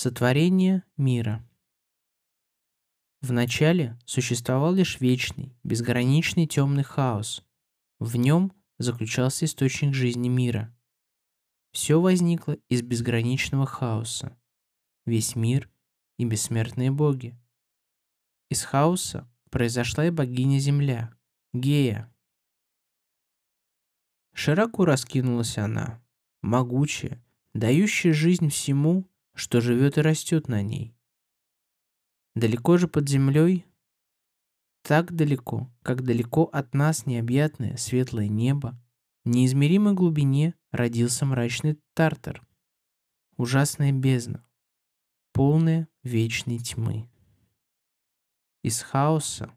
Сотворение мира. Вначале существовал лишь вечный, безграничный темный хаос. В нем заключался источник жизни мира. Все возникло из безграничного хаоса. Весь мир и бессмертные боги. Из хаоса произошла и богиня Земля, Гея. Широко раскинулась она, могучая, дающая жизнь всему, что живет и растет на ней. Далеко же под землей, так далеко, как далеко от нас необъятное светлое небо, в неизмеримой глубине родился мрачный тартар, ужасная бездна, полная вечной тьмы. Из хаоса,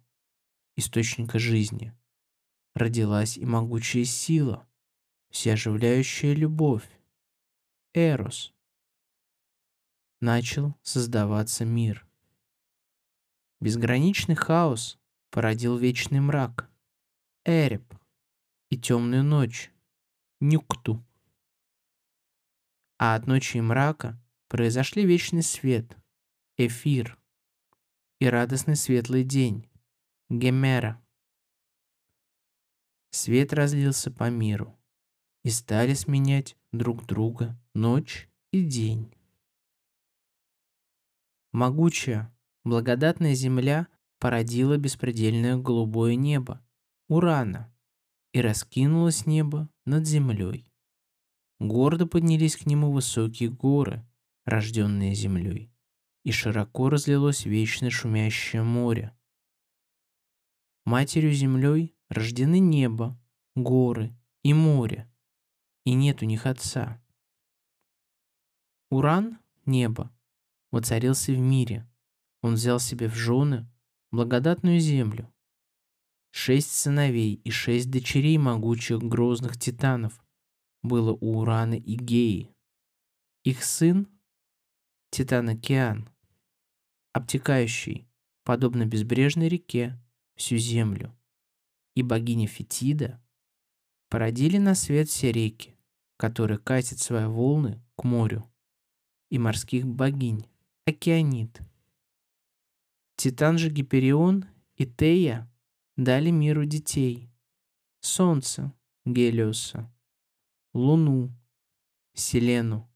источника жизни, родилась и могучая сила, всеоживляющая любовь, Эрос, начал создаваться мир. Безграничный хаос породил вечный мрак, Эреб и темную ночь, Нюкту. А от ночи и мрака произошли вечный свет, Эфир, и радостный светлый день, Гемера. Свет разлился по миру, и стали сменять друг друга ночь и день. Могучая, благодатная земля породила беспредельное голубое небо, Урана, и раскинулось небо над землей. Гордо поднялись к нему высокие горы, рожденные землей, и широко разлилось вечное шумящее море. Матерью землей рождены небо, горы и море, и нет у них отца. Уран — небо, воцарился в мире. Он взял себе в жены благодатную землю. Шесть сыновей и шесть дочерей могучих грозных титанов было у Урана и Геи. Их сын — титан Океан, обтекающий, подобно безбрежной реке, всю землю. И богиня Фетида породили на свет все реки, которые катят свои волны к морю, и морских богинь, океанит. Титан же Гиперион и Тея дали миру детей. Солнце Гелиоса, Луну, Селену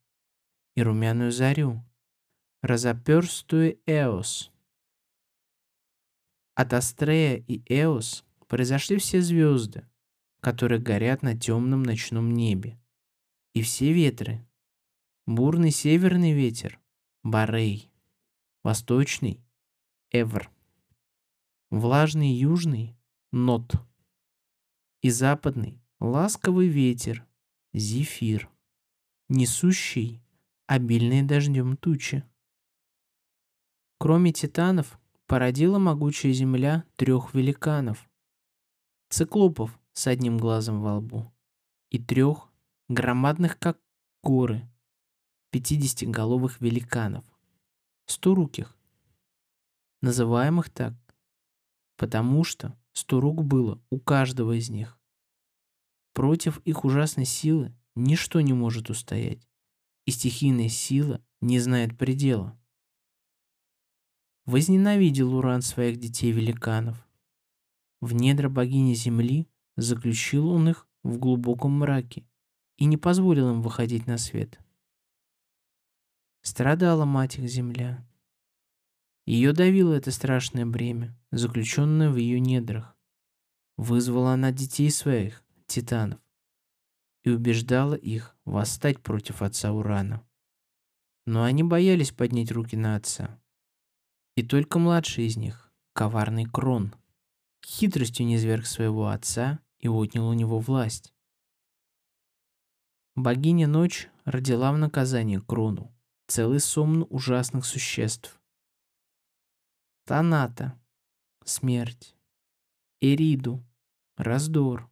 и румяную зарю, разоперстую Эос. От Астрея и Эос произошли все звезды, которые горят на темном ночном небе, и все ветры. Бурный северный ветер, Барей, восточный – Эвр, влажный южный – Нот. И западный – ласковый ветер – Зефир, несущий обильные дождем тучи. Кроме титанов, породила могучая земля трех великанов – циклопов с одним глазом во лбу и трех громадных, как горы, пятидесятиголовых великанов, сторуких, называемых так, потому что сто рук было у каждого из них. Против их ужасной силы ничто не может устоять, и стихийная сила не знает предела. Возненавидел Уран своих детей-великанов. В недра богини Земли заключил он их в глубоком мраке и не позволил им выходить на свет. Страдала мать их земля. Ее давило это страшное бремя, заключенное в ее недрах. Вызвала она детей своих, титанов, и убеждала их восстать против отца Урана. Но они боялись поднять руки на отца. И только младший из них, коварный Крон, хитростью низверг своего отца и отнял у него власть. Богиня Ночь родила в наказание Крону, целый сомн ужасных существ. Таната – смерть, Эриду – раздор,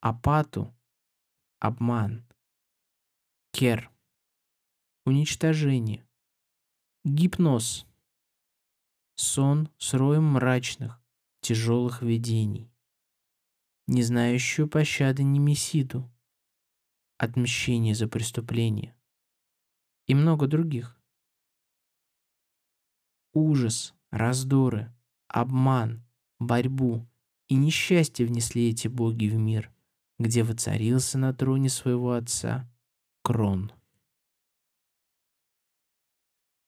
Апату – обман, Кер – уничтожение, Гипноз – сон с роем мрачных, тяжелых видений, не знающую пощады Немесиду, отмщение за преступление, и много других. Ужас, раздоры, обман, борьбу и несчастье внесли эти боги в мир, где воцарился на троне своего отца Крон.